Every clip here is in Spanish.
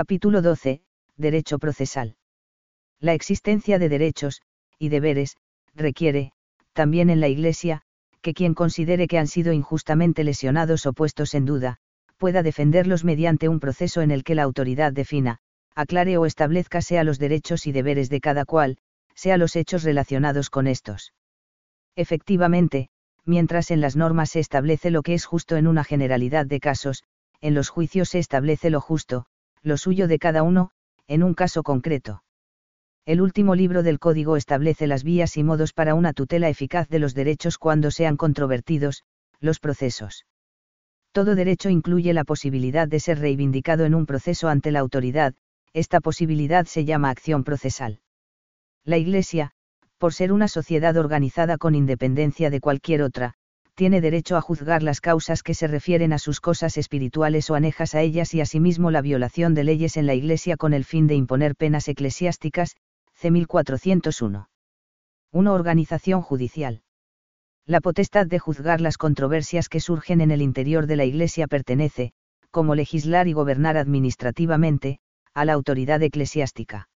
Capítulo 12. Derecho procesal. La existencia de derechos, y deberes, requiere, también en la Iglesia, que quien considere que han sido injustamente lesionados o puestos en duda, pueda defenderlos mediante un proceso en el que la autoridad defina, aclare o establezca sea los derechos y deberes de cada cual, sea los hechos relacionados con estos. Efectivamente, mientras en las normas se establece lo que es justo en una generalidad de casos, en los juicios se establece lo justo, lo suyo de cada uno, en un caso concreto. El último libro del Código establece las vías y modos para una tutela eficaz de los derechos cuando sean controvertidos, los procesos. Todo derecho incluye la posibilidad de ser reivindicado en un proceso ante la autoridad, esta posibilidad se llama acción procesal. La Iglesia, por ser una sociedad organizada con independencia de cualquier otra, tiene derecho a juzgar las causas que se refieren a sus cosas espirituales o anejas a ellas y asimismo la violación de leyes en la Iglesia con el fin de imponer penas eclesiásticas, C. 1401. 1. Organización judicial. La potestad de juzgar las controversias que surgen en el interior de la Iglesia pertenece, como legislar y gobernar administrativamente, a la autoridad eclesiástica.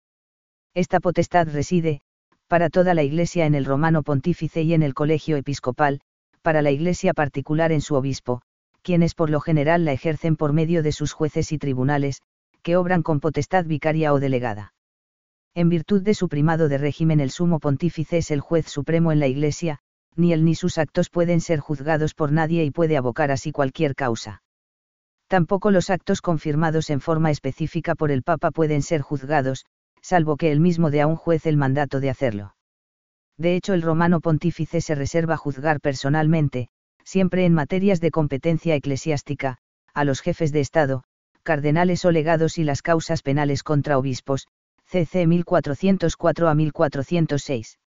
Esta potestad reside, para toda la Iglesia en el romano pontífice y en el colegio episcopal, para la Iglesia particular en su obispo, quienes por lo general la ejercen por medio de sus jueces y tribunales, que obran con potestad vicaria o delegada. En virtud de su primado de régimen el sumo pontífice es el juez supremo en la Iglesia, ni él ni sus actos pueden ser juzgados por nadie y puede abocar así cualquier causa. Tampoco los actos confirmados en forma específica por el Papa pueden ser juzgados, salvo que él mismo dé a un juez el mandato de hacerlo. De hecho, el romano pontífice se reserva juzgar personalmente, siempre en materias de competencia eclesiástica, a los jefes de Estado, cardenales o legados y las causas penales contra obispos, cc 1404 a 1406.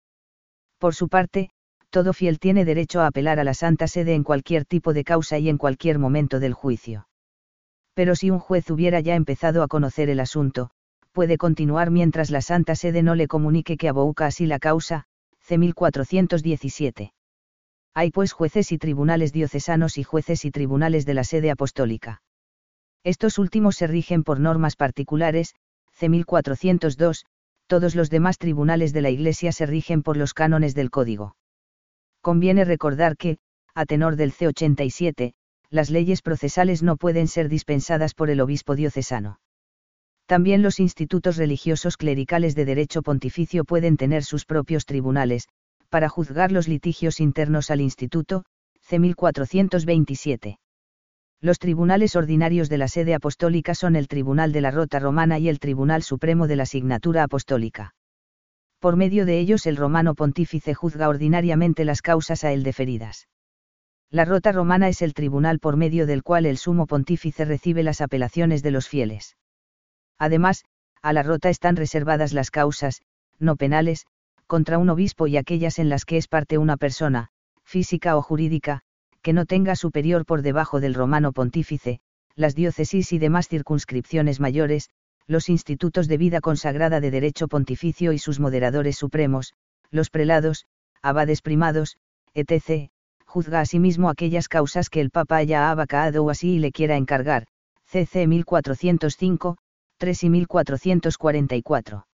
Por su parte, todo fiel tiene derecho a apelar a la Santa Sede en cualquier tipo de causa y en cualquier momento del juicio. Pero si un juez hubiera ya empezado a conocer el asunto, puede continuar mientras la Santa Sede no le comunique que abouca así la causa, C. 1417. Hay pues jueces y tribunales diocesanos y jueces y tribunales de la sede apostólica. Estos últimos se rigen por normas particulares, C. 1402, todos los demás tribunales de la Iglesia se rigen por los cánones del Código. Conviene recordar que, a tenor del C87, las leyes procesales no pueden ser dispensadas por el obispo diocesano. También los institutos religiosos clericales de derecho pontificio pueden tener sus propios tribunales, para juzgar los litigios internos al instituto, C. 1427. Los tribunales ordinarios de la sede apostólica son el Tribunal de la Rota Romana y el Tribunal Supremo de la Signatura Apostólica. Por medio de ellos el romano pontífice juzga ordinariamente las causas a él deferidas. La Rota Romana es el tribunal por medio del cual el sumo pontífice recibe las apelaciones de los fieles. Además, a la rota están reservadas las causas, no penales, contra un obispo y aquellas en las que es parte una persona, física o jurídica, que no tenga superior por debajo del romano pontífice, las diócesis y demás circunscripciones mayores, los institutos de vida consagrada de derecho pontificio y sus moderadores supremos, los prelados, abades primados, etc., juzga asimismo aquellas causas que el Papa haya abacado o así y le quiera encargar, cc 1405, 3 y 1444.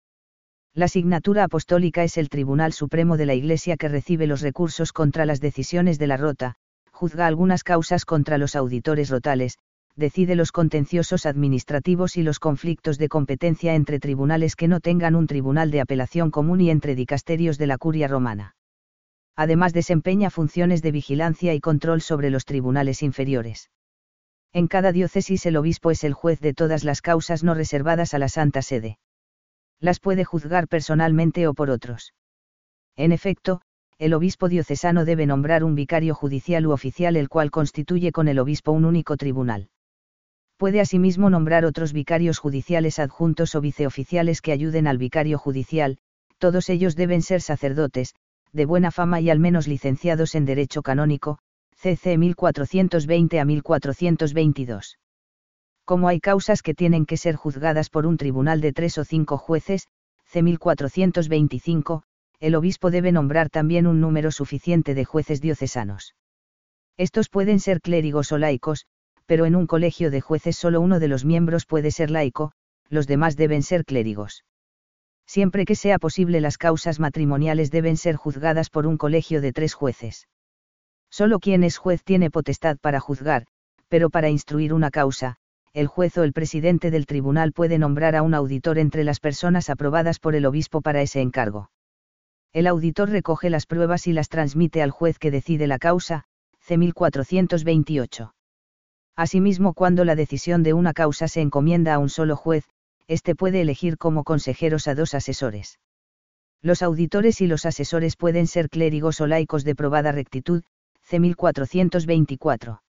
La asignatura apostólica es el Tribunal Supremo de la Iglesia que recibe los recursos contra las decisiones de la rota, juzga algunas causas contra los auditores rotales, decide los contenciosos administrativos y los conflictos de competencia entre tribunales que no tengan un tribunal de apelación común y entre dicasterios de la curia romana. Además desempeña funciones de vigilancia y control sobre los tribunales inferiores. En cada diócesis el obispo es el juez de todas las causas no reservadas a la Santa Sede. Las puede juzgar personalmente o por otros. En efecto, el obispo diocesano debe nombrar un vicario judicial u oficial el cual constituye con el obispo un único tribunal. Puede asimismo nombrar otros vicarios judiciales adjuntos o viceoficiales que ayuden al vicario judicial, todos ellos deben ser sacerdotes, de buena fama y al menos licenciados en derecho canónico, CC 1420 a 1422. Como hay causas que tienen que ser juzgadas por un tribunal de tres o cinco jueces, C 1425, el obispo debe nombrar también un número suficiente de jueces diocesanos. Estos pueden ser clérigos o laicos, pero en un colegio de jueces solo uno de los miembros puede ser laico, los demás deben ser clérigos. Siempre que sea posible las causas matrimoniales deben ser juzgadas por un colegio de tres jueces. Solo quien es juez tiene potestad para juzgar, pero para instruir una causa, el juez o el presidente del tribunal puede nombrar a un auditor entre las personas aprobadas por el obispo para ese encargo. El auditor recoge las pruebas y las transmite al juez que decide la causa, C. 1428. Asimismo, cuando la decisión de una causa se encomienda a un solo juez, éste puede elegir como consejeros a dos asesores. Los auditores y los asesores pueden ser clérigos o laicos de probada rectitud, C. 1424.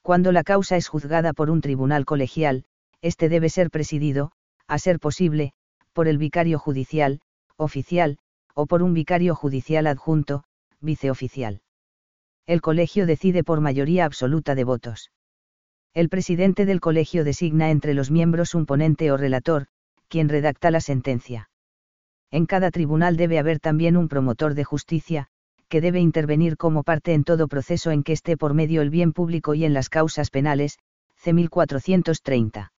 Cuando la causa es juzgada por un tribunal colegial, este debe ser presidido, a ser posible, por el vicario judicial, oficial, o por un vicario judicial adjunto, viceoficial. El colegio decide por mayoría absoluta de votos. El presidente del colegio designa entre los miembros un ponente o relator, quien redacta la sentencia. En cada tribunal debe haber también un promotor de justicia, que debe intervenir como parte en todo proceso en que esté por medio el bien público y en las causas penales, C. 1430.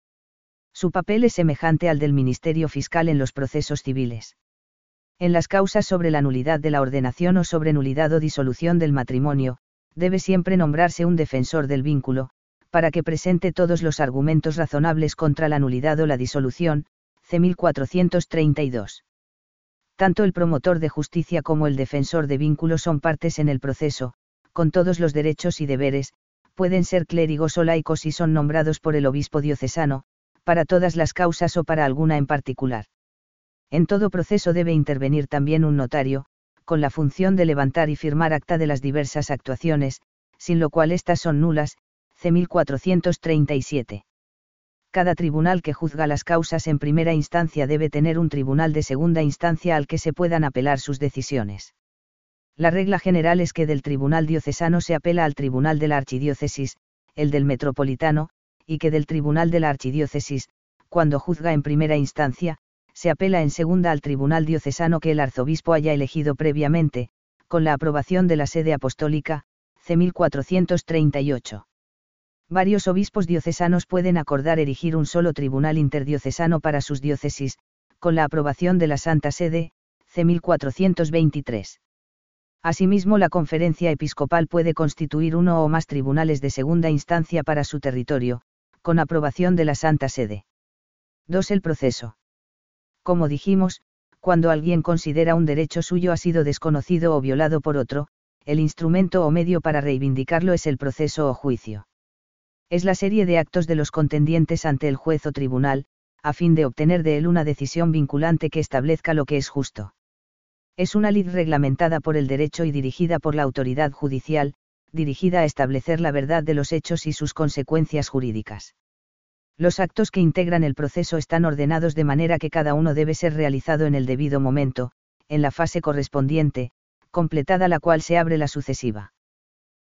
Su papel es semejante al del Ministerio Fiscal en los procesos civiles. En las causas sobre la nulidad de la ordenación o sobre nulidad o disolución del matrimonio, debe siempre nombrarse un defensor del vínculo, para que presente todos los argumentos razonables contra la nulidad o la disolución, C. 1432 tanto el promotor de justicia como el defensor de vínculo son partes en el proceso, con todos los derechos y deberes, pueden ser clérigos o laicos y son nombrados por el obispo diocesano, para todas las causas o para alguna en particular. En todo proceso debe intervenir también un notario, con la función de levantar y firmar acta de las diversas actuaciones, sin lo cual éstas son nulas, C1437 cada tribunal que juzga las causas en primera instancia debe tener un tribunal de segunda instancia al que se puedan apelar sus decisiones. La regla general es que del tribunal diocesano se apela al tribunal de la archidiócesis, el del metropolitano, y que del tribunal de la archidiócesis, cuando juzga en primera instancia, se apela en segunda al tribunal diocesano que el arzobispo haya elegido previamente, con la aprobación de la sede apostólica, C1438 varios obispos diocesanos pueden acordar erigir un solo tribunal interdiocesano para sus diócesis, con la aprobación de la Santa Sede, C. 1423. Asimismo, la conferencia episcopal puede constituir uno o más tribunales de segunda instancia para su territorio, con aprobación de la Santa Sede. 2. El proceso. Como dijimos, cuando alguien considera un derecho suyo ha sido desconocido o violado por otro, el instrumento o medio para reivindicarlo es el proceso o juicio es la serie de actos de los contendientes ante el juez o tribunal, a fin de obtener de él una decisión vinculante que establezca lo que es justo. Es una lid reglamentada por el derecho y dirigida por la autoridad judicial, dirigida a establecer la verdad de los hechos y sus consecuencias jurídicas. Los actos que integran el proceso están ordenados de manera que cada uno debe ser realizado en el debido momento, en la fase correspondiente, completada la cual se abre la sucesiva.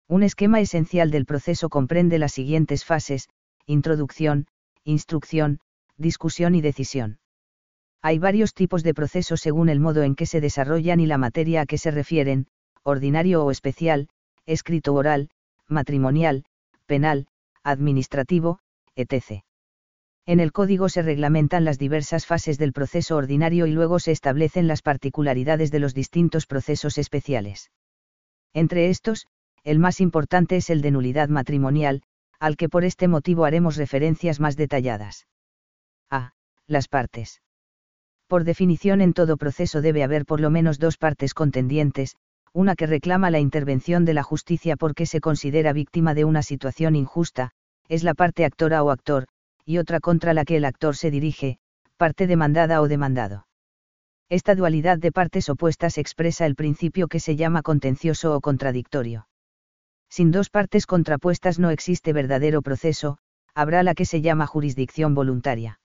Un esquema esencial del proceso comprende las siguientes fases, introducción, instrucción, discusión y decisión. Hay varios tipos de procesos según el modo en que se desarrollan y la materia a que se refieren, ordinario o especial, escrito oral, matrimonial, penal, administrativo, etc. En el código se reglamentan las diversas fases del proceso ordinario y luego se establecen las particularidades de los distintos procesos especiales. Entre estos, el más importante es el de nulidad matrimonial, al que por este motivo haremos referencias más detalladas. A. Las partes. Por definición en todo proceso debe haber por lo menos dos partes contendientes, una que reclama la intervención de la justicia porque se considera víctima de una situación injusta, es la parte actora o actor, y otra contra la que el actor se dirige, parte demandada o demandado. Esta dualidad de partes opuestas expresa el principio que se llama contencioso o contradictorio. Sin dos partes contrapuestas no existe verdadero proceso, habrá la que se llama jurisdicción voluntaria.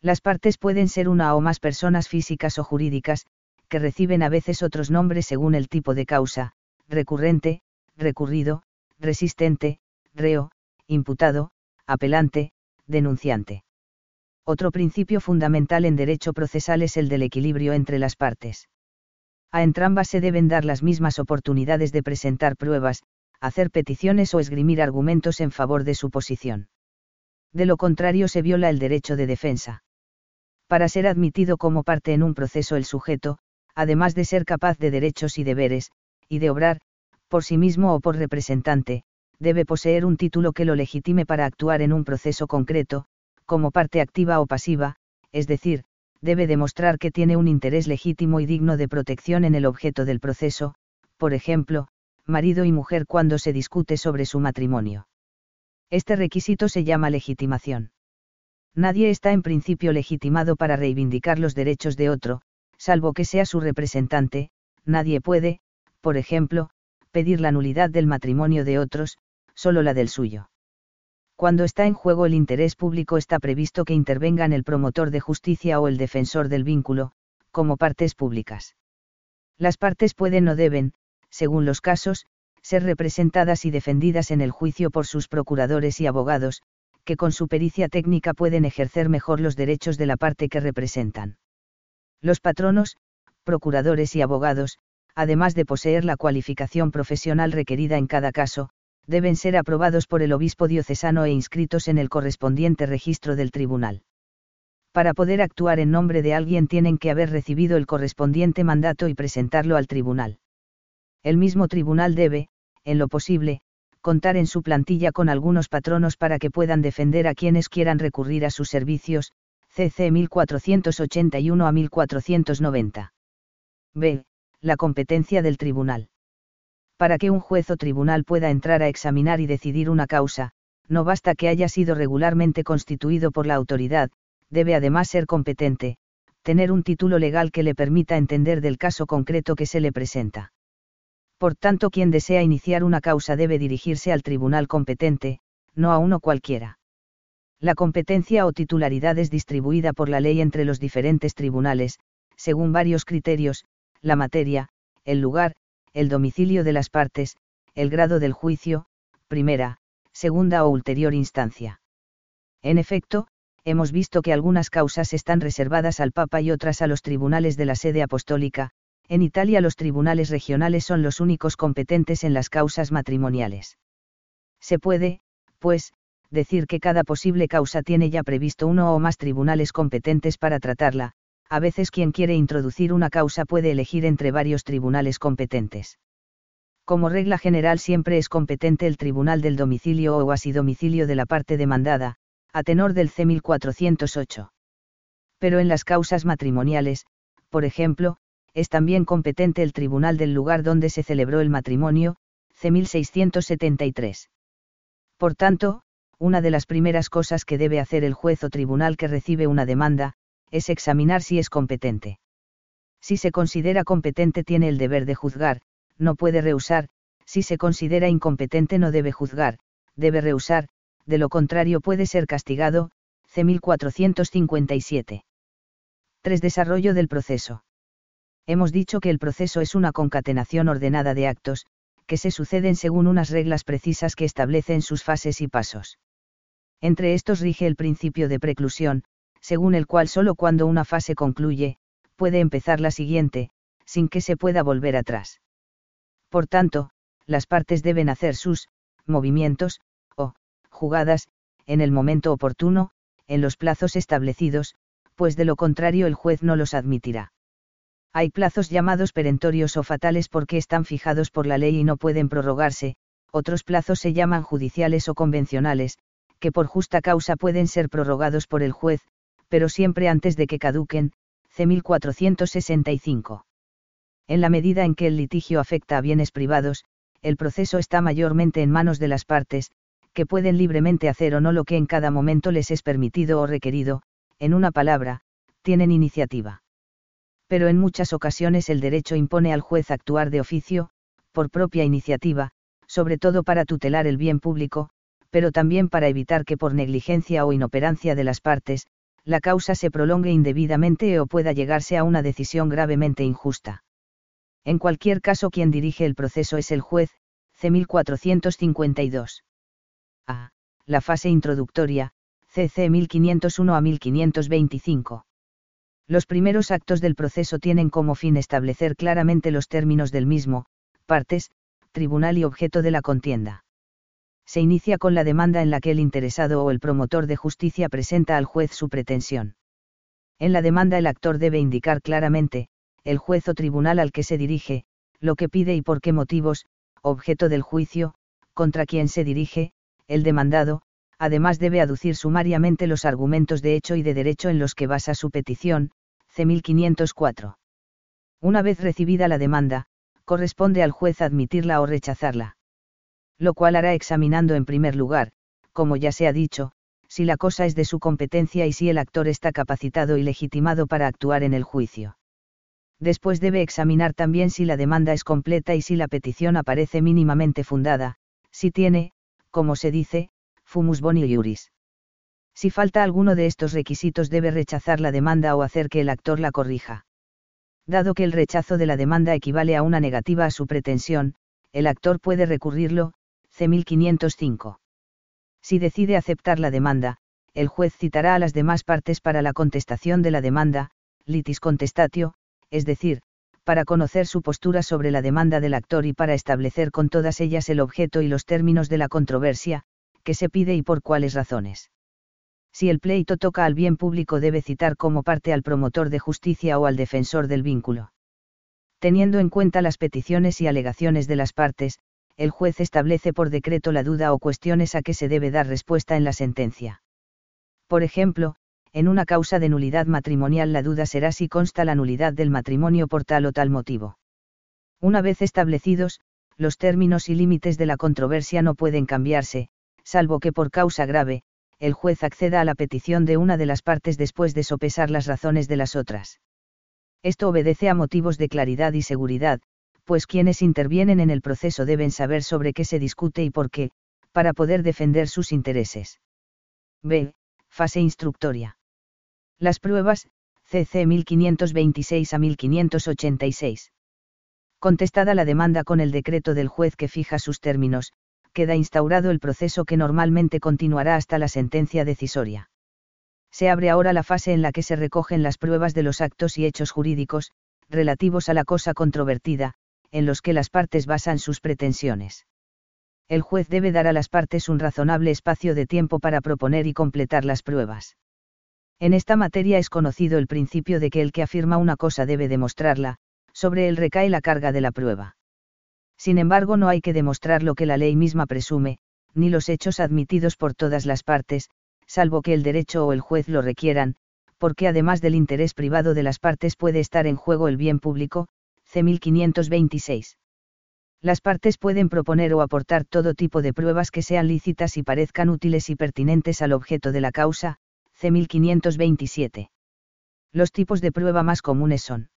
Las partes pueden ser una o más personas físicas o jurídicas, que reciben a veces otros nombres según el tipo de causa, recurrente, recurrido, resistente, reo, imputado, apelante, denunciante. Otro principio fundamental en derecho procesal es el del equilibrio entre las partes. A entrambas se deben dar las mismas oportunidades de presentar pruebas, hacer peticiones o esgrimir argumentos en favor de su posición. De lo contrario se viola el derecho de defensa. Para ser admitido como parte en un proceso el sujeto, además de ser capaz de derechos y deberes, y de obrar, por sí mismo o por representante, debe poseer un título que lo legitime para actuar en un proceso concreto, como parte activa o pasiva, es decir, debe demostrar que tiene un interés legítimo y digno de protección en el objeto del proceso, por ejemplo, marido y mujer cuando se discute sobre su matrimonio. Este requisito se llama legitimación. Nadie está en principio legitimado para reivindicar los derechos de otro, salvo que sea su representante, nadie puede, por ejemplo, pedir la nulidad del matrimonio de otros, solo la del suyo. Cuando está en juego el interés público está previsto que intervengan el promotor de justicia o el defensor del vínculo, como partes públicas. Las partes pueden o deben, según los casos, ser representadas y defendidas en el juicio por sus procuradores y abogados, que con su pericia técnica pueden ejercer mejor los derechos de la parte que representan. Los patronos, procuradores y abogados, además de poseer la cualificación profesional requerida en cada caso, deben ser aprobados por el obispo diocesano e inscritos en el correspondiente registro del tribunal. Para poder actuar en nombre de alguien tienen que haber recibido el correspondiente mandato y presentarlo al tribunal. El mismo tribunal debe, en lo posible, contar en su plantilla con algunos patronos para que puedan defender a quienes quieran recurrir a sus servicios, CC 1481 a 1490. B. La competencia del tribunal. Para que un juez o tribunal pueda entrar a examinar y decidir una causa, no basta que haya sido regularmente constituido por la autoridad, debe además ser competente, tener un título legal que le permita entender del caso concreto que se le presenta. Por tanto, quien desea iniciar una causa debe dirigirse al tribunal competente, no a uno cualquiera. La competencia o titularidad es distribuida por la ley entre los diferentes tribunales, según varios criterios, la materia, el lugar, el domicilio de las partes, el grado del juicio, primera, segunda o ulterior instancia. En efecto, hemos visto que algunas causas están reservadas al Papa y otras a los tribunales de la sede apostólica, en Italia los tribunales regionales son los únicos competentes en las causas matrimoniales. Se puede, pues, decir que cada posible causa tiene ya previsto uno o más tribunales competentes para tratarla, a veces quien quiere introducir una causa puede elegir entre varios tribunales competentes. Como regla general siempre es competente el tribunal del domicilio o así domicilio de la parte demandada, a tenor del C 1408. Pero en las causas matrimoniales, por ejemplo, es también competente el tribunal del lugar donde se celebró el matrimonio, C. 1673. Por tanto, una de las primeras cosas que debe hacer el juez o tribunal que recibe una demanda, es examinar si es competente. Si se considera competente tiene el deber de juzgar, no puede rehusar, si se considera incompetente no debe juzgar, debe rehusar, de lo contrario puede ser castigado, C. 1457. 3. Desarrollo del proceso hemos dicho que el proceso es una concatenación ordenada de actos, que se suceden según unas reglas precisas que establecen sus fases y pasos. Entre estos rige el principio de preclusión, según el cual solo cuando una fase concluye, puede empezar la siguiente, sin que se pueda volver atrás. Por tanto, las partes deben hacer sus movimientos, o jugadas, en el momento oportuno, en los plazos establecidos, pues de lo contrario el juez no los admitirá. Hay plazos llamados perentorios o fatales porque están fijados por la ley y no pueden prorrogarse, otros plazos se llaman judiciales o convencionales, que por justa causa pueden ser prorrogados por el juez, pero siempre antes de que caduquen, C. 1465. En la medida en que el litigio afecta a bienes privados, el proceso está mayormente en manos de las partes, que pueden libremente hacer o no lo que en cada momento les es permitido o requerido, en una palabra, tienen iniciativa pero en muchas ocasiones el derecho impone al juez actuar de oficio, por propia iniciativa, sobre todo para tutelar el bien público, pero también para evitar que por negligencia o inoperancia de las partes, la causa se prolongue indebidamente o pueda llegarse a una decisión gravemente injusta. En cualquier caso, quien dirige el proceso es el juez, C. 1452. A. La fase introductoria, CC 1501 a 1525. Los primeros actos del proceso tienen como fin establecer claramente los términos del mismo, partes, tribunal y objeto de la contienda. Se inicia con la demanda en la que el interesado o el promotor de justicia presenta al juez su pretensión. En la demanda el actor debe indicar claramente, el juez o tribunal al que se dirige, lo que pide y por qué motivos, objeto del juicio, contra quien se dirige, el demandado, además debe aducir sumariamente los argumentos de hecho y de derecho en los que basa su petición, C. 1504. Una vez recibida la demanda, corresponde al juez admitirla o rechazarla. Lo cual hará examinando en primer lugar, como ya se ha dicho, si la cosa es de su competencia y si el actor está capacitado y legitimado para actuar en el juicio. Después debe examinar también si la demanda es completa y si la petición aparece mínimamente fundada, si tiene, como se dice, fumus boni iuris. Si falta alguno de estos requisitos debe rechazar la demanda o hacer que el actor la corrija. Dado que el rechazo de la demanda equivale a una negativa a su pretensión, el actor puede recurrirlo, C. 1505. Si decide aceptar la demanda, el juez citará a las demás partes para la contestación de la demanda, litis contestatio, es decir, para conocer su postura sobre la demanda del actor y para establecer con todas ellas el objeto y los términos de la controversia, que se pide y por cuáles razones. Si el pleito toca al bien público debe citar como parte al promotor de justicia o al defensor del vínculo. Teniendo en cuenta las peticiones y alegaciones de las partes, el juez establece por decreto la duda o cuestiones a que se debe dar respuesta en la sentencia. Por ejemplo, en una causa de nulidad matrimonial la duda será si consta la nulidad del matrimonio por tal o tal motivo. Una vez establecidos, los términos y límites de la controversia no pueden cambiarse, salvo que por causa grave, el juez acceda a la petición de una de las partes después de sopesar las razones de las otras. Esto obedece a motivos de claridad y seguridad, pues quienes intervienen en el proceso deben saber sobre qué se discute y por qué, para poder defender sus intereses. B. Fase instructoria. Las pruebas, CC 1526 a 1586. Contestada la demanda con el decreto del juez que fija sus términos, queda instaurado el proceso que normalmente continuará hasta la sentencia decisoria. Se abre ahora la fase en la que se recogen las pruebas de los actos y hechos jurídicos, relativos a la cosa controvertida, en los que las partes basan sus pretensiones. El juez debe dar a las partes un razonable espacio de tiempo para proponer y completar las pruebas. En esta materia es conocido el principio de que el que afirma una cosa debe demostrarla, sobre él recae la carga de la prueba. Sin embargo, no hay que demostrar lo que la ley misma presume, ni los hechos admitidos por todas las partes, salvo que el derecho o el juez lo requieran, porque además del interés privado de las partes puede estar en juego el bien público, C. 1526. Las partes pueden proponer o aportar todo tipo de pruebas que sean lícitas y parezcan útiles y pertinentes al objeto de la causa, C. 1527. Los tipos de prueba más comunes son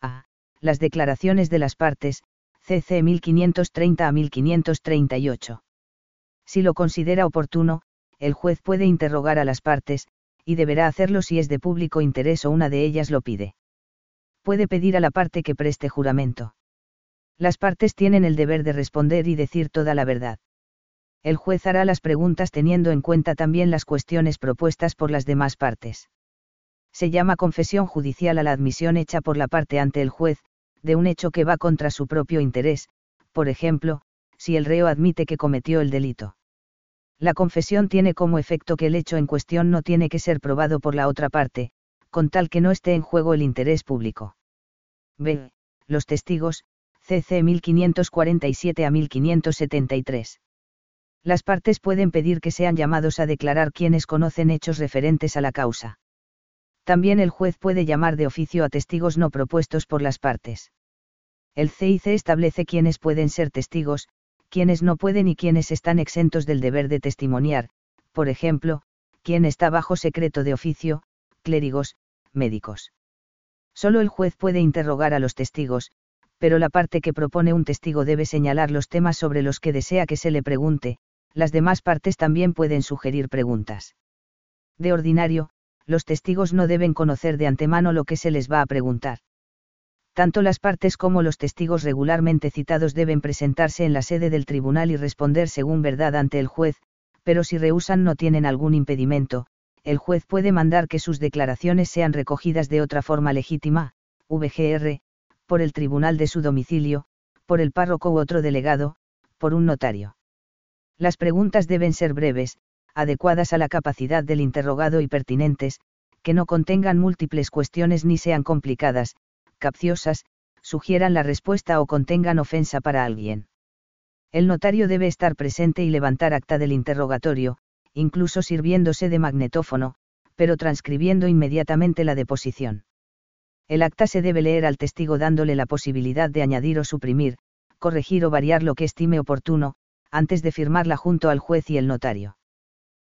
a. Las declaraciones de las partes, CC 1530 a 1538. Si lo considera oportuno, el juez puede interrogar a las partes, y deberá hacerlo si es de público interés o una de ellas lo pide. Puede pedir a la parte que preste juramento. Las partes tienen el deber de responder y decir toda la verdad. El juez hará las preguntas teniendo en cuenta también las cuestiones propuestas por las demás partes. Se llama confesión judicial a la admisión hecha por la parte ante el juez, de un hecho que va contra su propio interés, por ejemplo, si el reo admite que cometió el delito. La confesión tiene como efecto que el hecho en cuestión no tiene que ser probado por la otra parte, con tal que no esté en juego el interés público. B. Los testigos, CC 1547 a 1573. Las partes pueden pedir que sean llamados a declarar quienes conocen hechos referentes a la causa. También el juez puede llamar de oficio a testigos no propuestos por las partes. El CIC establece quiénes pueden ser testigos, quienes no pueden y quienes están exentos del deber de testimoniar, por ejemplo, quien está bajo secreto de oficio, clérigos, médicos. Solo el juez puede interrogar a los testigos, pero la parte que propone un testigo debe señalar los temas sobre los que desea que se le pregunte, las demás partes también pueden sugerir preguntas. De ordinario, los testigos no deben conocer de antemano lo que se les va a preguntar. Tanto las partes como los testigos regularmente citados deben presentarse en la sede del tribunal y responder según verdad ante el juez, pero si rehusan no tienen algún impedimento, el juez puede mandar que sus declaraciones sean recogidas de otra forma legítima, VGR, por el tribunal de su domicilio, por el párroco u otro delegado, por un notario. Las preguntas deben ser breves, adecuadas a la capacidad del interrogado y pertinentes, que no contengan múltiples cuestiones ni sean complicadas, capciosas, sugieran la respuesta o contengan ofensa para alguien. El notario debe estar presente y levantar acta del interrogatorio, incluso sirviéndose de magnetófono, pero transcribiendo inmediatamente la deposición. El acta se debe leer al testigo dándole la posibilidad de añadir o suprimir, corregir o variar lo que estime oportuno, antes de firmarla junto al juez y el notario.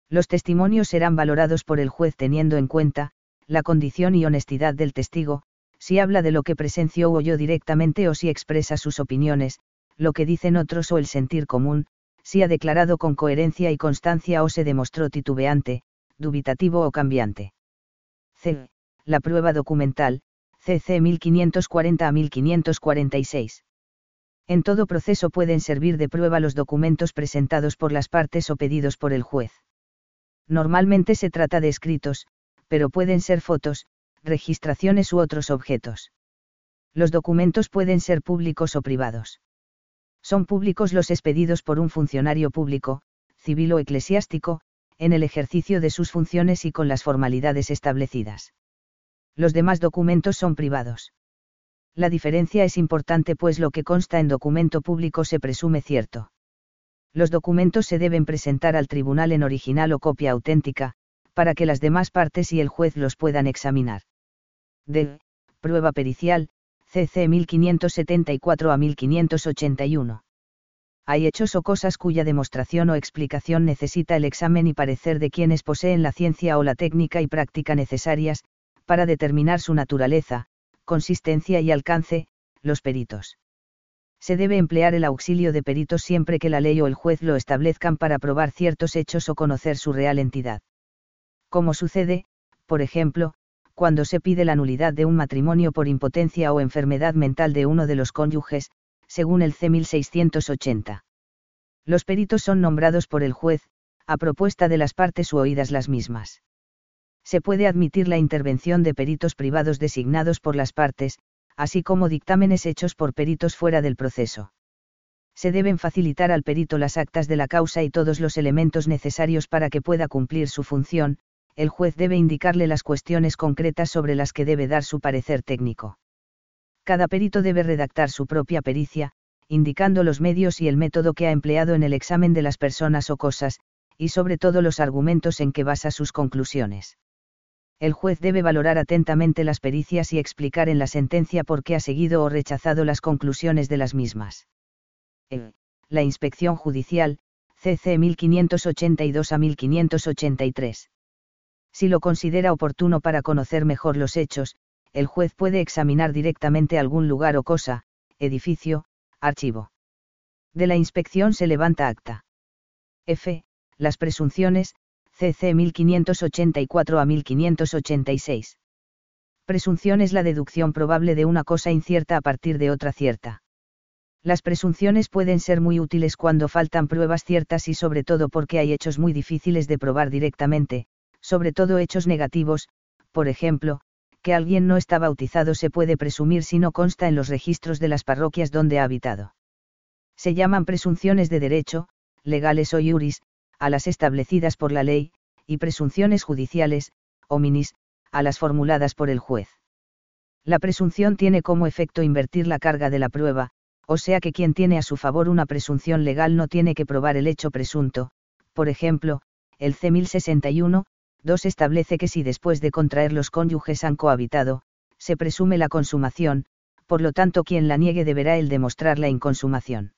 Los testimonios serán valorados por el juez teniendo en cuenta, la condición y honestidad del testigo, si habla de lo que presenció o oyó directamente o si expresa sus opiniones, lo que dicen otros o el sentir común, si ha declarado con coherencia y constancia o se demostró titubeante, dubitativo o cambiante. C. La prueba documental, CC 1540 a 1546. En todo proceso pueden servir de prueba los documentos presentados por las partes o pedidos por el juez. Normalmente se trata de escritos, pero pueden ser fotos, registraciones u otros objetos. Los documentos pueden ser públicos o privados. Son públicos los expedidos por un funcionario público, civil o eclesiástico, en el ejercicio de sus funciones y con las formalidades establecidas. Los demás documentos son privados. La diferencia es importante pues lo que consta en documento público se presume cierto. Los documentos se deben presentar al tribunal en original o copia auténtica, para que las demás partes y el juez los puedan examinar. D. Prueba pericial, CC 1574 a 1581. Hay hechos o cosas cuya demostración o explicación necesita el examen y parecer de quienes poseen la ciencia o la técnica y práctica necesarias, para determinar su naturaleza, consistencia y alcance, los peritos. Se debe emplear el auxilio de peritos siempre que la ley o el juez lo establezcan para probar ciertos hechos o conocer su real entidad. Como sucede, por ejemplo, cuando se pide la nulidad de un matrimonio por impotencia o enfermedad mental de uno de los cónyuges, según el C 1680. Los peritos son nombrados por el juez, a propuesta de las partes u oídas las mismas se puede admitir la intervención de peritos privados designados por las partes, así como dictámenes hechos por peritos fuera del proceso. Se deben facilitar al perito las actas de la causa y todos los elementos necesarios para que pueda cumplir su función, el juez debe indicarle las cuestiones concretas sobre las que debe dar su parecer técnico. Cada perito debe redactar su propia pericia, indicando los medios y el método que ha empleado en el examen de las personas o cosas, y sobre todo los argumentos en que basa sus conclusiones el juez debe valorar atentamente las pericias y explicar en la sentencia por qué ha seguido o rechazado las conclusiones de las mismas. E. La inspección judicial, CC 1582 a 1583. Si lo considera oportuno para conocer mejor los hechos, el juez puede examinar directamente algún lugar o cosa, edificio, archivo. De la inspección se levanta acta. F. Las presunciones, CC 1584 a 1586. Presunción es la deducción probable de una cosa incierta a partir de otra cierta. Las presunciones pueden ser muy útiles cuando faltan pruebas ciertas y sobre todo porque hay hechos muy difíciles de probar directamente, sobre todo hechos negativos, por ejemplo, que alguien no está bautizado se puede presumir si no consta en los registros de las parroquias donde ha habitado. Se llaman presunciones de derecho, legales o iuris, a las establecidas por la ley, y presunciones judiciales, hominis, a las formuladas por el juez. La presunción tiene como efecto invertir la carga de la prueba, o sea que quien tiene a su favor una presunción legal no tiene que probar el hecho presunto, por ejemplo, el C 1061, 2 establece que si después de contraer los cónyuges han cohabitado, se presume la consumación, por lo tanto quien la niegue deberá el demostrar la inconsumación.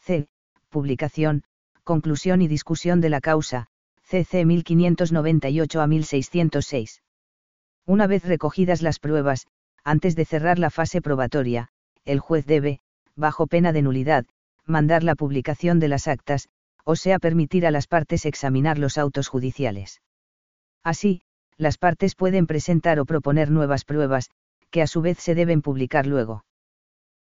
C. Publicación, Conclusión y discusión de la causa, CC 1598 a 1606. Una vez recogidas las pruebas, antes de cerrar la fase probatoria, el juez debe, bajo pena de nulidad, mandar la publicación de las actas, o sea permitir a las partes examinar los autos judiciales. Así, las partes pueden presentar o proponer nuevas pruebas, que a su vez se deben publicar luego.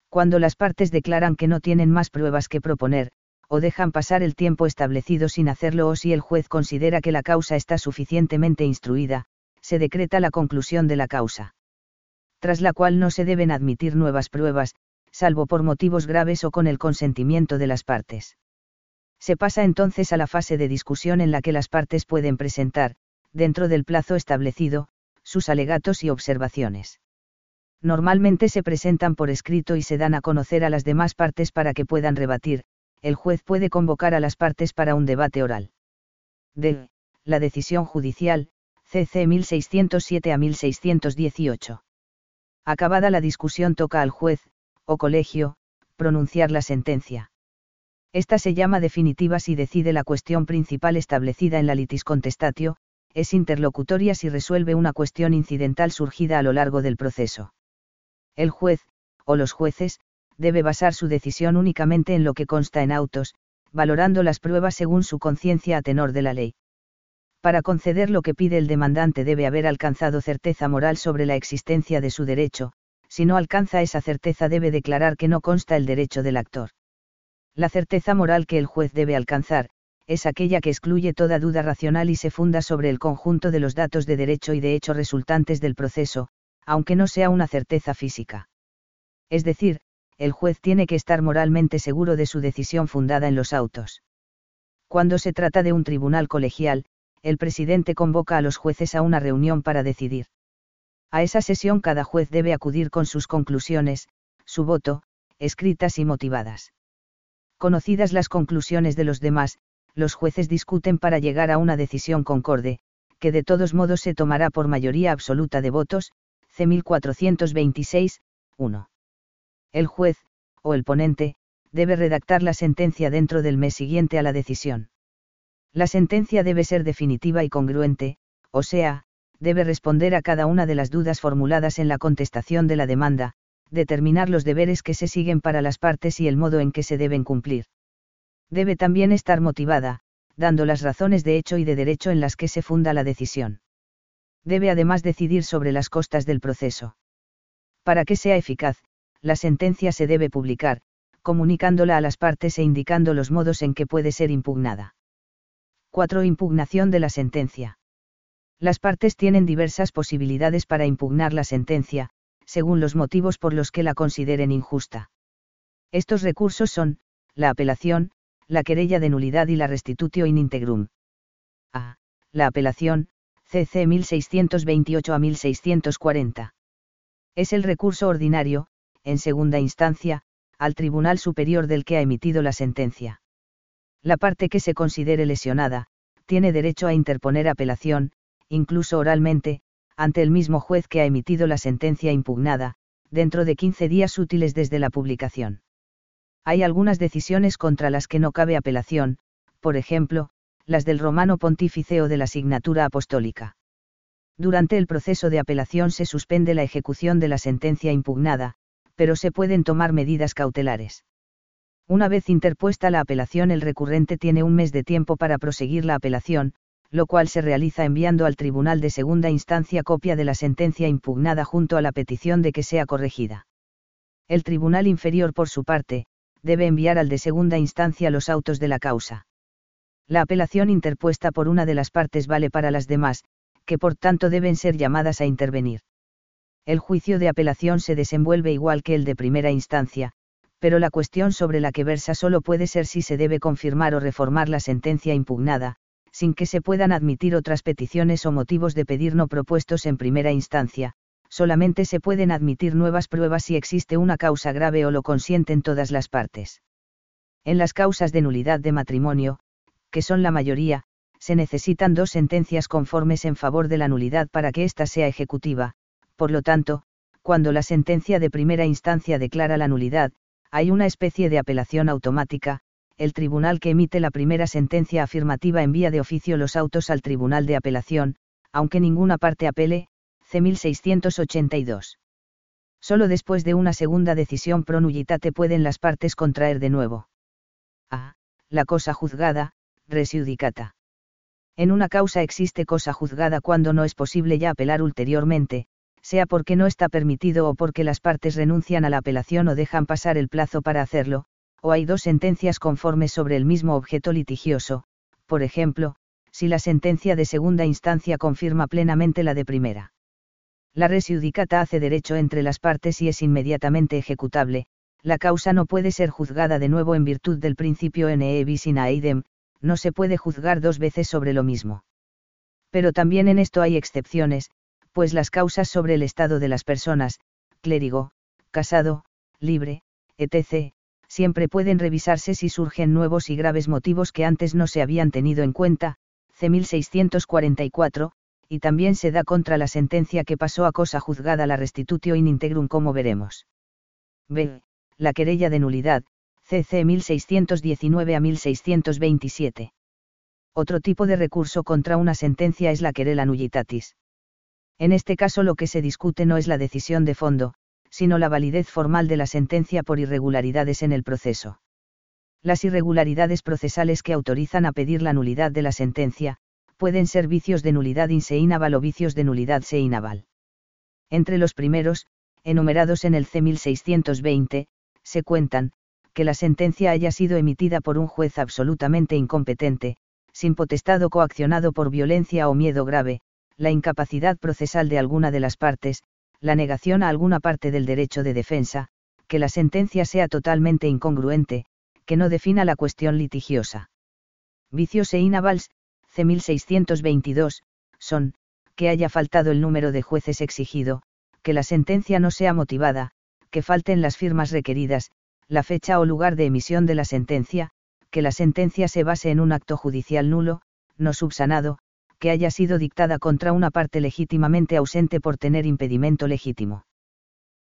Cuando las partes declaran que no tienen más pruebas que proponer, o dejan pasar el tiempo establecido sin hacerlo o si el juez considera que la causa está suficientemente instruida, se decreta la conclusión de la causa. Tras la cual no se deben admitir nuevas pruebas, salvo por motivos graves o con el consentimiento de las partes. Se pasa entonces a la fase de discusión en la que las partes pueden presentar, dentro del plazo establecido, sus alegatos y observaciones. Normalmente se presentan por escrito y se dan a conocer a las demás partes para que puedan rebatir, el juez puede convocar a las partes para un debate oral. D. La decisión judicial, CC 1607 a 1618. Acabada la discusión toca al juez, o colegio, pronunciar la sentencia. Esta se llama definitiva si decide la cuestión principal establecida en la litis contestatio, es interlocutoria si resuelve una cuestión incidental surgida a lo largo del proceso. El juez, o los jueces, debe basar su decisión únicamente en lo que consta en autos, valorando las pruebas según su conciencia a tenor de la ley. Para conceder lo que pide el demandante debe haber alcanzado certeza moral sobre la existencia de su derecho, si no alcanza esa certeza debe declarar que no consta el derecho del actor. La certeza moral que el juez debe alcanzar, es aquella que excluye toda duda racional y se funda sobre el conjunto de los datos de derecho y de hecho resultantes del proceso, aunque no sea una certeza física. Es decir, el juez tiene que estar moralmente seguro de su decisión fundada en los autos. Cuando se trata de un tribunal colegial, el presidente convoca a los jueces a una reunión para decidir. A esa sesión cada juez debe acudir con sus conclusiones, su voto, escritas y motivadas. Conocidas las conclusiones de los demás, los jueces discuten para llegar a una decisión concorde, que de todos modos se tomará por mayoría absoluta de votos, C 1426, 1. El juez, o el ponente, debe redactar la sentencia dentro del mes siguiente a la decisión. La sentencia debe ser definitiva y congruente, o sea, debe responder a cada una de las dudas formuladas en la contestación de la demanda, determinar los deberes que se siguen para las partes y el modo en que se deben cumplir. Debe también estar motivada, dando las razones de hecho y de derecho en las que se funda la decisión. Debe además decidir sobre las costas del proceso. Para que sea eficaz, la sentencia se debe publicar, comunicándola a las partes e indicando los modos en que puede ser impugnada. 4. Impugnación de la sentencia. Las partes tienen diversas posibilidades para impugnar la sentencia, según los motivos por los que la consideren injusta. Estos recursos son, la apelación, la querella de nulidad y la restitutio in integrum. A. La apelación, CC 1628 a 1640. Es el recurso ordinario, en segunda instancia, al Tribunal Superior del que ha emitido la sentencia. La parte que se considere lesionada, tiene derecho a interponer apelación, incluso oralmente, ante el mismo juez que ha emitido la sentencia impugnada, dentro de 15 días útiles desde la publicación. Hay algunas decisiones contra las que no cabe apelación, por ejemplo, las del romano pontífice o de la asignatura apostólica. Durante el proceso de apelación se suspende la ejecución de la sentencia impugnada, pero se pueden tomar medidas cautelares. Una vez interpuesta la apelación el recurrente tiene un mes de tiempo para proseguir la apelación, lo cual se realiza enviando al Tribunal de Segunda Instancia copia de la sentencia impugnada junto a la petición de que sea corregida. El Tribunal Inferior, por su parte, debe enviar al de Segunda Instancia los autos de la causa. La apelación interpuesta por una de las partes vale para las demás, que por tanto deben ser llamadas a intervenir. El juicio de apelación se desenvuelve igual que el de primera instancia, pero la cuestión sobre la que versa solo puede ser si se debe confirmar o reformar la sentencia impugnada, sin que se puedan admitir otras peticiones o motivos de pedir no propuestos en primera instancia, solamente se pueden admitir nuevas pruebas si existe una causa grave o lo consienten todas las partes. En las causas de nulidad de matrimonio, que son la mayoría, se necesitan dos sentencias conformes en favor de la nulidad para que ésta sea ejecutiva, por lo tanto, cuando la sentencia de primera instancia declara la nulidad, hay una especie de apelación automática, el tribunal que emite la primera sentencia afirmativa envía de oficio los autos al tribunal de apelación, aunque ninguna parte apele, C. 1682. Solo después de una segunda decisión pro nullitate pueden las partes contraer de nuevo. A. La cosa juzgada, res judicata. En una causa existe cosa juzgada cuando no es posible ya apelar ulteriormente, sea porque no está permitido o porque las partes renuncian a la apelación o dejan pasar el plazo para hacerlo, o hay dos sentencias conformes sobre el mismo objeto litigioso, por ejemplo, si la sentencia de segunda instancia confirma plenamente la de primera. La res judicata hace derecho entre las partes y es inmediatamente ejecutable, la causa no puede ser juzgada de nuevo en virtud del principio ne bis in aidem, no se puede juzgar dos veces sobre lo mismo. Pero también en esto hay excepciones, pues las causas sobre el estado de las personas, clérigo, casado, libre, etc., siempre pueden revisarse si surgen nuevos y graves motivos que antes no se habían tenido en cuenta, C. 1644, y también se da contra la sentencia que pasó a cosa juzgada la restitutio in integrum como veremos. B. La querella de nulidad, CC 1619 a 1627. Otro tipo de recurso contra una sentencia es la querela nullitatis. En este caso lo que se discute no es la decisión de fondo, sino la validez formal de la sentencia por irregularidades en el proceso. Las irregularidades procesales que autorizan a pedir la nulidad de la sentencia, pueden ser vicios de nulidad inseinabal o vicios de nulidad seinabal. Entre los primeros, enumerados en el C1620, se cuentan, que la sentencia haya sido emitida por un juez absolutamente incompetente, sin potestad o coaccionado por violencia o miedo grave, la incapacidad procesal de alguna de las partes, la negación a alguna parte del derecho de defensa, que la sentencia sea totalmente incongruente, que no defina la cuestión litigiosa. Vicios e inavals, C. 1622, son, que haya faltado el número de jueces exigido, que la sentencia no sea motivada, que falten las firmas requeridas, la fecha o lugar de emisión de la sentencia, que la sentencia se base en un acto judicial nulo, no subsanado, que haya sido dictada contra una parte legítimamente ausente por tener impedimento legítimo.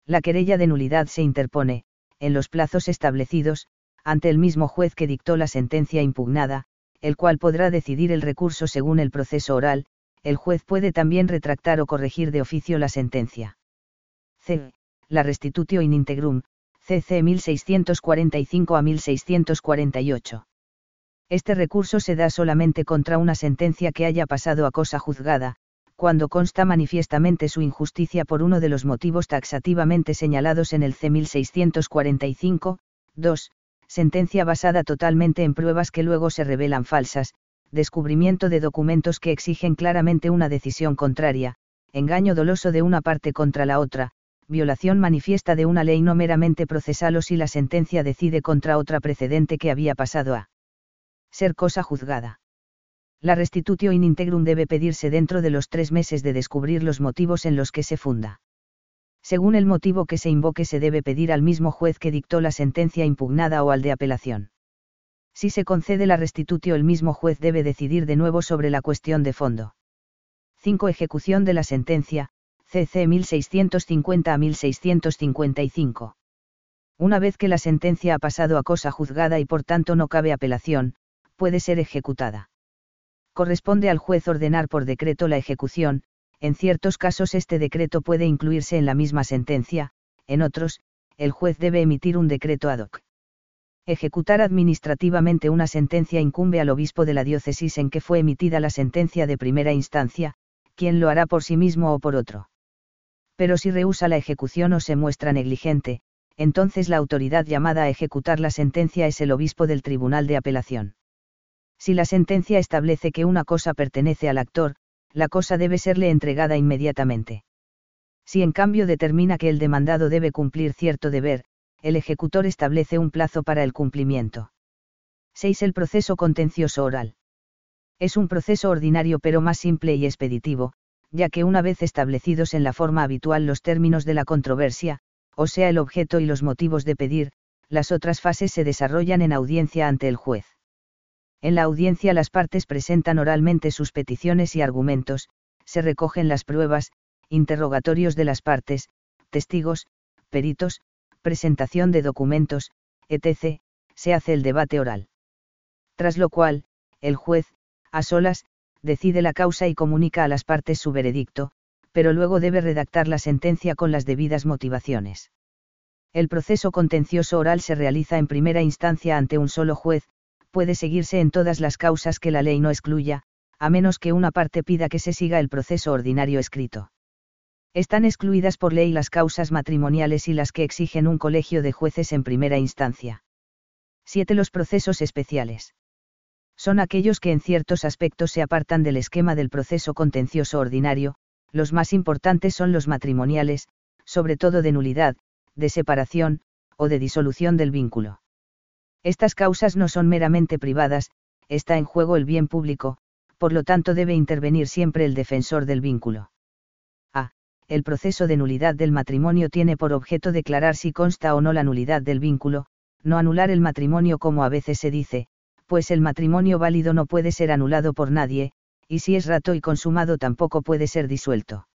La querella de nulidad se interpone, en los plazos establecidos, ante el mismo juez que dictó la sentencia impugnada, el cual podrá decidir el recurso según el proceso oral, el juez puede también retractar o corregir de oficio la sentencia. C. La restitutio in integrum, CC 1645 a 1648. Este recurso se da solamente contra una sentencia que haya pasado a cosa juzgada, cuando consta manifiestamente su injusticia por uno de los motivos taxativamente señalados en el C 1645, 2, sentencia basada totalmente en pruebas que luego se revelan falsas, descubrimiento de documentos que exigen claramente una decisión contraria, engaño doloso de una parte contra la otra, violación manifiesta de una ley no meramente procesal o si la sentencia decide contra otra precedente que había pasado a ser cosa juzgada. La restitutio in integrum debe pedirse dentro de los tres meses de descubrir los motivos en los que se funda. Según el motivo que se invoque se debe pedir al mismo juez que dictó la sentencia impugnada o al de apelación. Si se concede la restitutio el mismo juez debe decidir de nuevo sobre la cuestión de fondo. 5. Ejecución de la sentencia, CC 1650 a 1655. Una vez que la sentencia ha pasado a cosa juzgada y por tanto no cabe apelación, puede ser ejecutada. Corresponde al juez ordenar por decreto la ejecución, en ciertos casos este decreto puede incluirse en la misma sentencia, en otros, el juez debe emitir un decreto ad hoc. Ejecutar administrativamente una sentencia incumbe al obispo de la diócesis en que fue emitida la sentencia de primera instancia, quien lo hará por sí mismo o por otro. Pero si rehúsa la ejecución o se muestra negligente, entonces la autoridad llamada a ejecutar la sentencia es el obispo del tribunal de apelación. Si la sentencia establece que una cosa pertenece al actor, la cosa debe serle entregada inmediatamente. Si en cambio determina que el demandado debe cumplir cierto deber, el ejecutor establece un plazo para el cumplimiento. 6. El proceso contencioso oral. Es un proceso ordinario pero más simple y expeditivo, ya que una vez establecidos en la forma habitual los términos de la controversia, o sea el objeto y los motivos de pedir, las otras fases se desarrollan en audiencia ante el juez. En la audiencia las partes presentan oralmente sus peticiones y argumentos, se recogen las pruebas, interrogatorios de las partes, testigos, peritos, presentación de documentos, etc., se hace el debate oral. Tras lo cual, el juez, a solas, decide la causa y comunica a las partes su veredicto, pero luego debe redactar la sentencia con las debidas motivaciones. El proceso contencioso oral se realiza en primera instancia ante un solo juez, puede seguirse en todas las causas que la ley no excluya, a menos que una parte pida que se siga el proceso ordinario escrito. Están excluidas por ley las causas matrimoniales y las que exigen un colegio de jueces en primera instancia. 7. Los procesos especiales. Son aquellos que en ciertos aspectos se apartan del esquema del proceso contencioso ordinario, los más importantes son los matrimoniales, sobre todo de nulidad, de separación, o de disolución del vínculo. Estas causas no son meramente privadas, está en juego el bien público, por lo tanto debe intervenir siempre el defensor del vínculo. A. el proceso de nulidad del matrimonio tiene por objeto declarar si consta o no la nulidad del vínculo, no anular el matrimonio como a veces se dice, pues el matrimonio válido no puede ser anulado por nadie, y si es rato y consumado tampoco puede ser disuelto.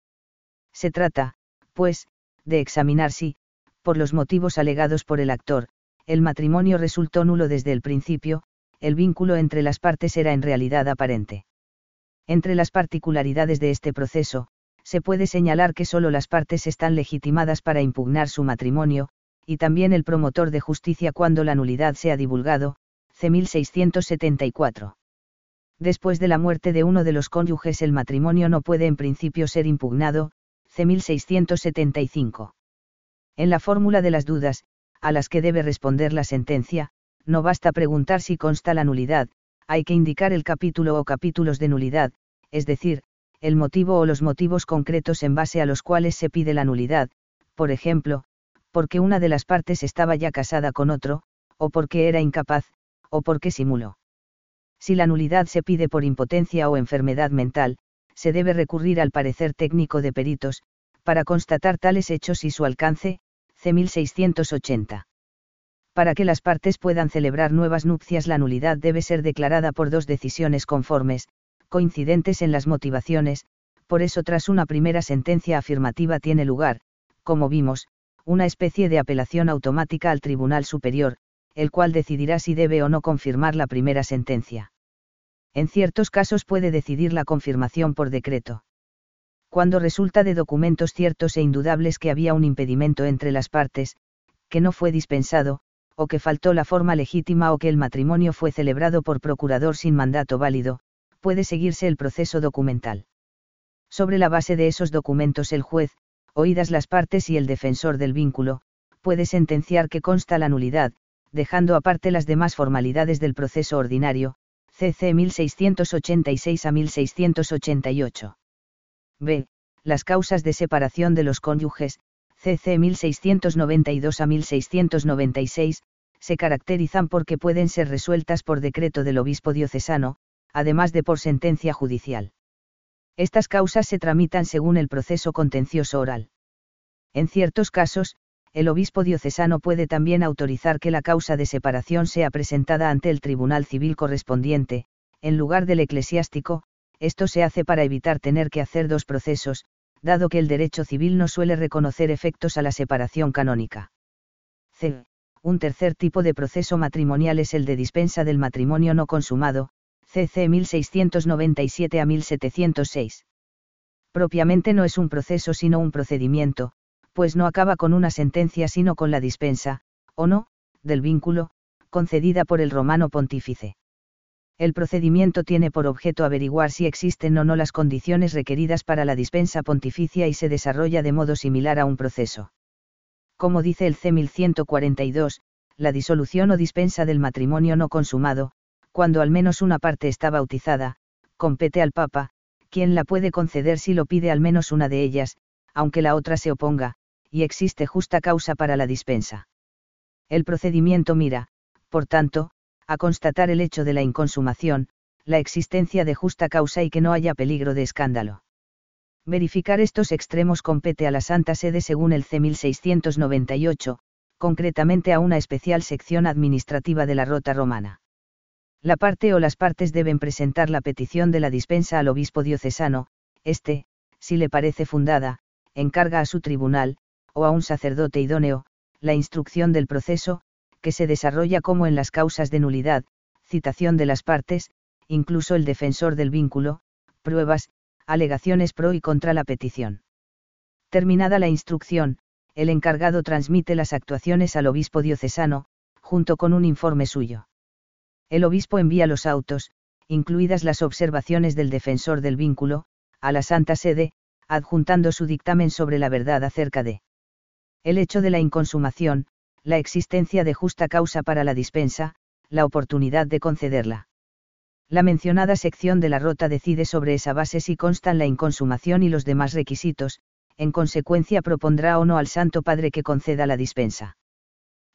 Se trata, pues, de examinar si, por los motivos alegados por el actor, el matrimonio resultó nulo desde el principio, el vínculo entre las partes era en realidad aparente. Entre las particularidades de este proceso, se puede señalar que solo las partes están legitimadas para impugnar su matrimonio, y también el promotor de justicia cuando la nulidad sea divulgado, C. 1674. Después de la muerte de uno de los cónyuges el matrimonio no puede en principio ser impugnado, C. 1675. En la fórmula de las dudas, a las que debe responder la sentencia, no basta preguntar si consta la nulidad, hay que indicar el capítulo o capítulos de nulidad, es decir, el motivo o los motivos concretos en base a los cuales se pide la nulidad, por ejemplo, porque una de las partes estaba ya casada con otro, o porque era incapaz, o porque simuló. Si la nulidad se pide por impotencia o enfermedad mental, se debe recurrir al parecer técnico de peritos, para constatar tales hechos y su alcance, C. 1680. Para que las partes puedan celebrar nuevas nupcias la nulidad debe ser declarada por dos decisiones conformes, coincidentes en las motivaciones, por eso tras una primera sentencia afirmativa tiene lugar, como vimos, una especie de apelación automática al Tribunal Superior, el cual decidirá si debe o no confirmar la primera sentencia. En ciertos casos puede decidir la confirmación por decreto. Cuando resulta de documentos ciertos e indudables que había un impedimento entre las partes, que no fue dispensado, o que faltó la forma legítima o que el matrimonio fue celebrado por procurador sin mandato válido, puede seguirse el proceso documental. Sobre la base de esos documentos el juez, oídas las partes y el defensor del vínculo, puede sentenciar que consta la nulidad, dejando aparte las demás formalidades del proceso ordinario, CC 1686 a 1688. B. Las causas de separación de los cónyuges, CC 1692 a 1696, se caracterizan porque pueden ser resueltas por decreto del obispo diocesano, además de por sentencia judicial. Estas causas se tramitan según el proceso contencioso oral. En ciertos casos, el obispo diocesano puede también autorizar que la causa de separación sea presentada ante el tribunal civil correspondiente, en lugar del eclesiástico, esto se hace para evitar tener que hacer dos procesos, dado que el derecho civil no suele reconocer efectos a la separación canónica. C. Un tercer tipo de proceso matrimonial es el de dispensa del matrimonio no consumado, CC 1697 a 1706. Propiamente no es un proceso sino un procedimiento, pues no acaba con una sentencia sino con la dispensa, o no, del vínculo, concedida por el romano pontífice. El procedimiento tiene por objeto averiguar si existen o no las condiciones requeridas para la dispensa pontificia y se desarrolla de modo similar a un proceso. Como dice el C 1142, la disolución o dispensa del matrimonio no consumado, cuando al menos una parte está bautizada, compete al Papa, quien la puede conceder si lo pide al menos una de ellas, aunque la otra se oponga, y existe justa causa para la dispensa. El procedimiento mira, por tanto, a constatar el hecho de la inconsumación, la existencia de justa causa y que no haya peligro de escándalo. Verificar estos extremos compete a la Santa Sede según el C 1698, concretamente a una especial sección administrativa de la Rota Romana. La parte o las partes deben presentar la petición de la dispensa al obispo diocesano, este, si le parece fundada, encarga a su tribunal, o a un sacerdote idóneo, la instrucción del proceso, que se desarrolla como en las causas de nulidad, citación de las partes, incluso el defensor del vínculo, pruebas, alegaciones pro y contra la petición. Terminada la instrucción, el encargado transmite las actuaciones al obispo diocesano, junto con un informe suyo. El obispo envía los autos, incluidas las observaciones del defensor del vínculo, a la Santa Sede, adjuntando su dictamen sobre la verdad acerca de el hecho de la inconsumación, la existencia de justa causa para la dispensa, la oportunidad de concederla. La mencionada sección de la rota decide sobre esa base si constan la inconsumación y los demás requisitos, en consecuencia propondrá o no al Santo Padre que conceda la dispensa.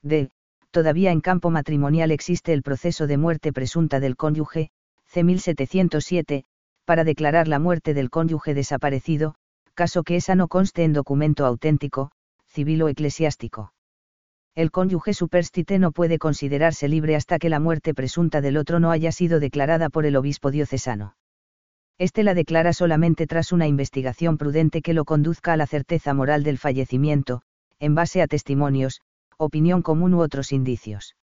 D todavía en campo matrimonial existe el proceso de muerte presunta del cónyuge, C. 1707, para declarar la muerte del cónyuge desaparecido, caso que esa no conste en documento auténtico, civil o eclesiástico. El cónyuge superstite no puede considerarse libre hasta que la muerte presunta del otro no haya sido declarada por el obispo diocesano. Este la declara solamente tras una investigación prudente que lo conduzca a la certeza moral del fallecimiento, en base a testimonios, opinión común u otros indicios.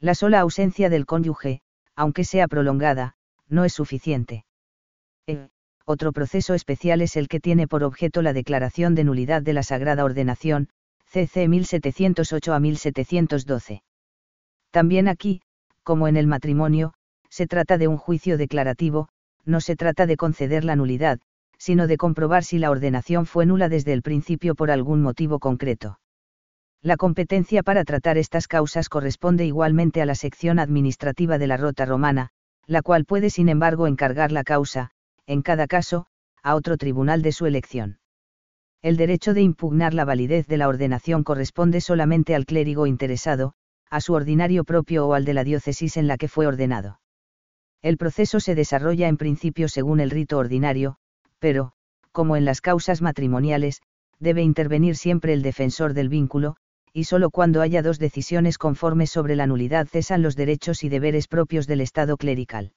La sola ausencia del cónyuge, aunque sea prolongada, no es suficiente. El otro proceso especial es el que tiene por objeto la declaración de nulidad de la Sagrada Ordenación, CC 1708 a 1712. También aquí, como en el matrimonio, se trata de un juicio declarativo, no se trata de conceder la nulidad, sino de comprobar si la ordenación fue nula desde el principio por algún motivo concreto. La competencia para tratar estas causas corresponde igualmente a la sección administrativa de la Rota Romana, la cual puede sin embargo encargar la causa, en cada caso, a otro tribunal de su elección el derecho de impugnar la validez de la ordenación corresponde solamente al clérigo interesado, a su ordinario propio o al de la diócesis en la que fue ordenado. El proceso se desarrolla en principio según el rito ordinario, pero, como en las causas matrimoniales, debe intervenir siempre el defensor del vínculo, y solo cuando haya dos decisiones conformes sobre la nulidad cesan los derechos y deberes propios del Estado clerical.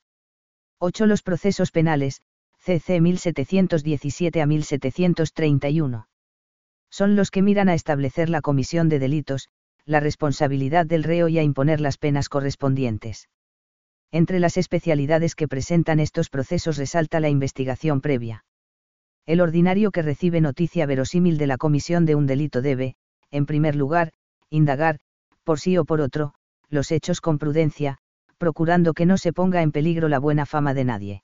8. Los procesos penales, CC 1717 a 1731. Son los que miran a establecer la comisión de delitos, la responsabilidad del reo y a imponer las penas correspondientes. Entre las especialidades que presentan estos procesos resalta la investigación previa. El ordinario que recibe noticia verosímil de la comisión de un delito debe, en primer lugar, indagar, por sí o por otro, los hechos con prudencia, procurando que no se ponga en peligro la buena fama de nadie.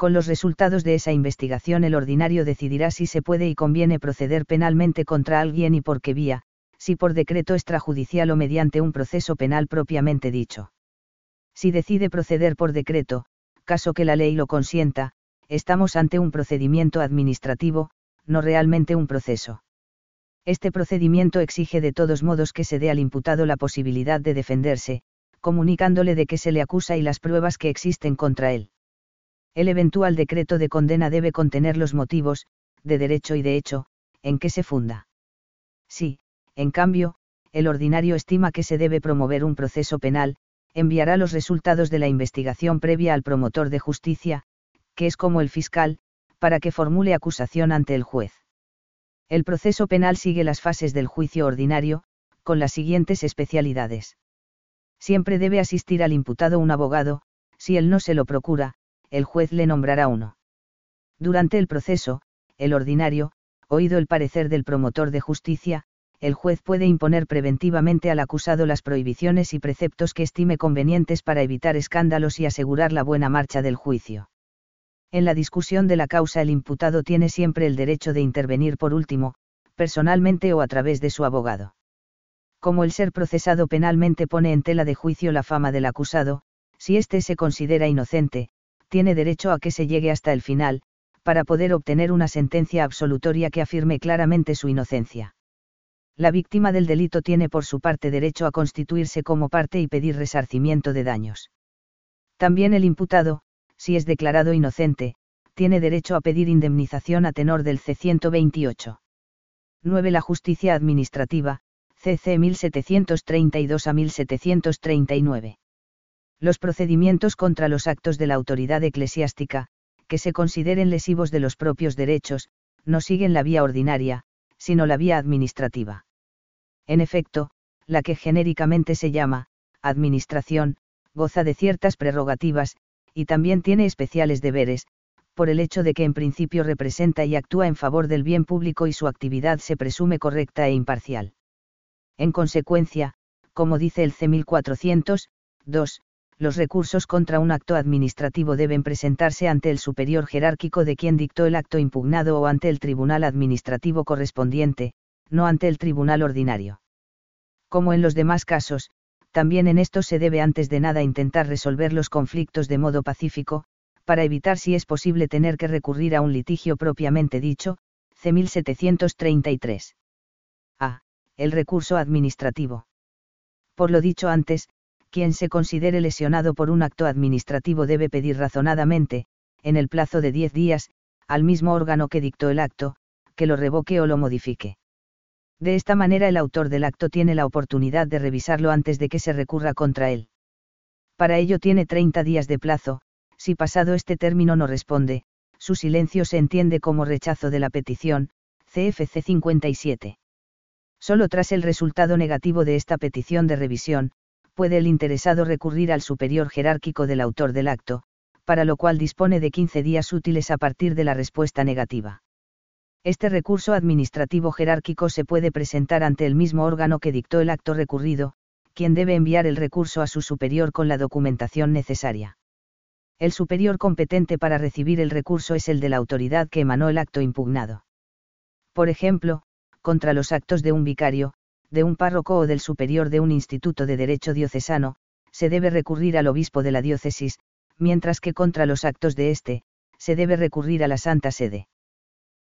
Con los resultados de esa investigación el ordinario decidirá si se puede y conviene proceder penalmente contra alguien y por qué vía, si por decreto extrajudicial o mediante un proceso penal propiamente dicho. Si decide proceder por decreto, caso que la ley lo consienta, estamos ante un procedimiento administrativo, no realmente un proceso. Este procedimiento exige de todos modos que se dé al imputado la posibilidad de defenderse, comunicándole de qué se le acusa y las pruebas que existen contra él. El eventual decreto de condena debe contener los motivos, de derecho y de hecho, en que se funda. Si, en cambio, el ordinario estima que se debe promover un proceso penal, enviará los resultados de la investigación previa al promotor de justicia, que es como el fiscal, para que formule acusación ante el juez. El proceso penal sigue las fases del juicio ordinario, con las siguientes especialidades. Siempre debe asistir al imputado un abogado, si él no se lo procura, el juez le nombrará uno. Durante el proceso, el ordinario, oído el parecer del promotor de justicia, el juez puede imponer preventivamente al acusado las prohibiciones y preceptos que estime convenientes para evitar escándalos y asegurar la buena marcha del juicio. En la discusión de la causa el imputado tiene siempre el derecho de intervenir por último, personalmente o a través de su abogado. Como el ser procesado penalmente pone en tela de juicio la fama del acusado, si éste se considera inocente, tiene derecho a que se llegue hasta el final, para poder obtener una sentencia absolutoria que afirme claramente su inocencia. La víctima del delito tiene por su parte derecho a constituirse como parte y pedir resarcimiento de daños. También el imputado, si es declarado inocente, tiene derecho a pedir indemnización a tenor del C-128. 9. La justicia administrativa, CC 1732 a 1739 los procedimientos contra los actos de la autoridad eclesiástica, que se consideren lesivos de los propios derechos, no siguen la vía ordinaria, sino la vía administrativa. En efecto, la que genéricamente se llama, administración, goza de ciertas prerrogativas, y también tiene especiales deberes, por el hecho de que en principio representa y actúa en favor del bien público y su actividad se presume correcta e imparcial. En consecuencia, como dice el C 1400, 2, los recursos contra un acto administrativo deben presentarse ante el superior jerárquico de quien dictó el acto impugnado o ante el tribunal administrativo correspondiente, no ante el tribunal ordinario. Como en los demás casos, también en estos se debe antes de nada intentar resolver los conflictos de modo pacífico, para evitar si es posible tener que recurrir a un litigio propiamente dicho, C. 1733. A. El recurso administrativo. Por lo dicho antes, quien se considere lesionado por un acto administrativo debe pedir razonadamente, en el plazo de 10 días, al mismo órgano que dictó el acto, que lo revoque o lo modifique. De esta manera el autor del acto tiene la oportunidad de revisarlo antes de que se recurra contra él. Para ello tiene 30 días de plazo, si pasado este término no responde, su silencio se entiende como rechazo de la petición, CFC 57. Solo tras el resultado negativo de esta petición de revisión, puede el interesado recurrir al superior jerárquico del autor del acto, para lo cual dispone de 15 días útiles a partir de la respuesta negativa. Este recurso administrativo jerárquico se puede presentar ante el mismo órgano que dictó el acto recurrido, quien debe enviar el recurso a su superior con la documentación necesaria. El superior competente para recibir el recurso es el de la autoridad que emanó el acto impugnado. Por ejemplo, contra los actos de un vicario, de un párroco o del superior de un instituto de derecho diocesano, se debe recurrir al obispo de la diócesis, mientras que contra los actos de éste, se debe recurrir a la Santa Sede.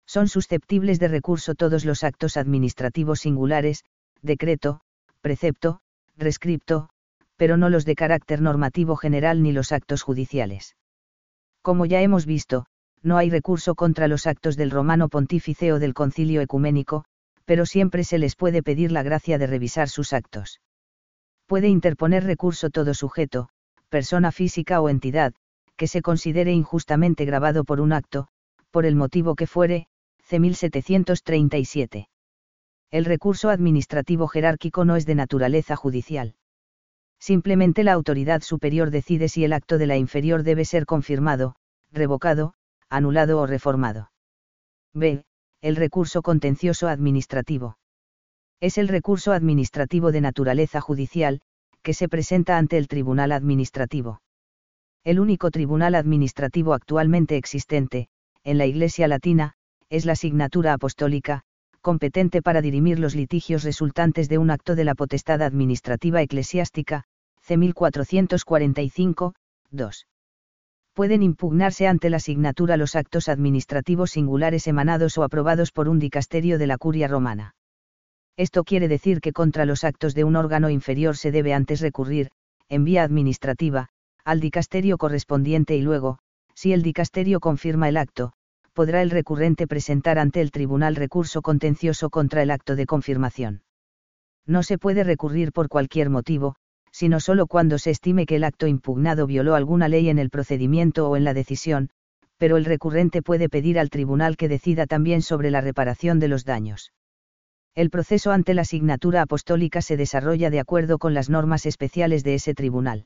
Son susceptibles de recurso todos los actos administrativos singulares, decreto, precepto, rescripto, pero no los de carácter normativo general ni los actos judiciales. Como ya hemos visto, no hay recurso contra los actos del romano pontífice o del concilio ecuménico, pero siempre se les puede pedir la gracia de revisar sus actos. Puede interponer recurso todo sujeto, persona física o entidad, que se considere injustamente grabado por un acto, por el motivo que fuere, C. 1737. El recurso administrativo jerárquico no es de naturaleza judicial. Simplemente la autoridad superior decide si el acto de la inferior debe ser confirmado, revocado, anulado o reformado. B. El recurso contencioso administrativo. Es el recurso administrativo de naturaleza judicial, que se presenta ante el Tribunal Administrativo. El único tribunal administrativo actualmente existente, en la Iglesia Latina, es la Signatura Apostólica, competente para dirimir los litigios resultantes de un acto de la potestad administrativa eclesiástica, C. 1445, 2. Pueden impugnarse ante la asignatura los actos administrativos singulares emanados o aprobados por un dicasterio de la curia romana. Esto quiere decir que contra los actos de un órgano inferior se debe antes recurrir, en vía administrativa, al dicasterio correspondiente y luego, si el dicasterio confirma el acto, podrá el recurrente presentar ante el tribunal recurso contencioso contra el acto de confirmación. No se puede recurrir por cualquier motivo, sino solo cuando se estime que el acto impugnado violó alguna ley en el procedimiento o en la decisión, pero el recurrente puede pedir al tribunal que decida también sobre la reparación de los daños. El proceso ante la asignatura apostólica se desarrolla de acuerdo con las normas especiales de ese tribunal.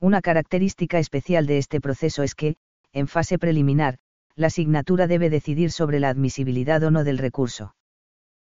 Una característica especial de este proceso es que, en fase preliminar, la asignatura debe decidir sobre la admisibilidad o no del recurso.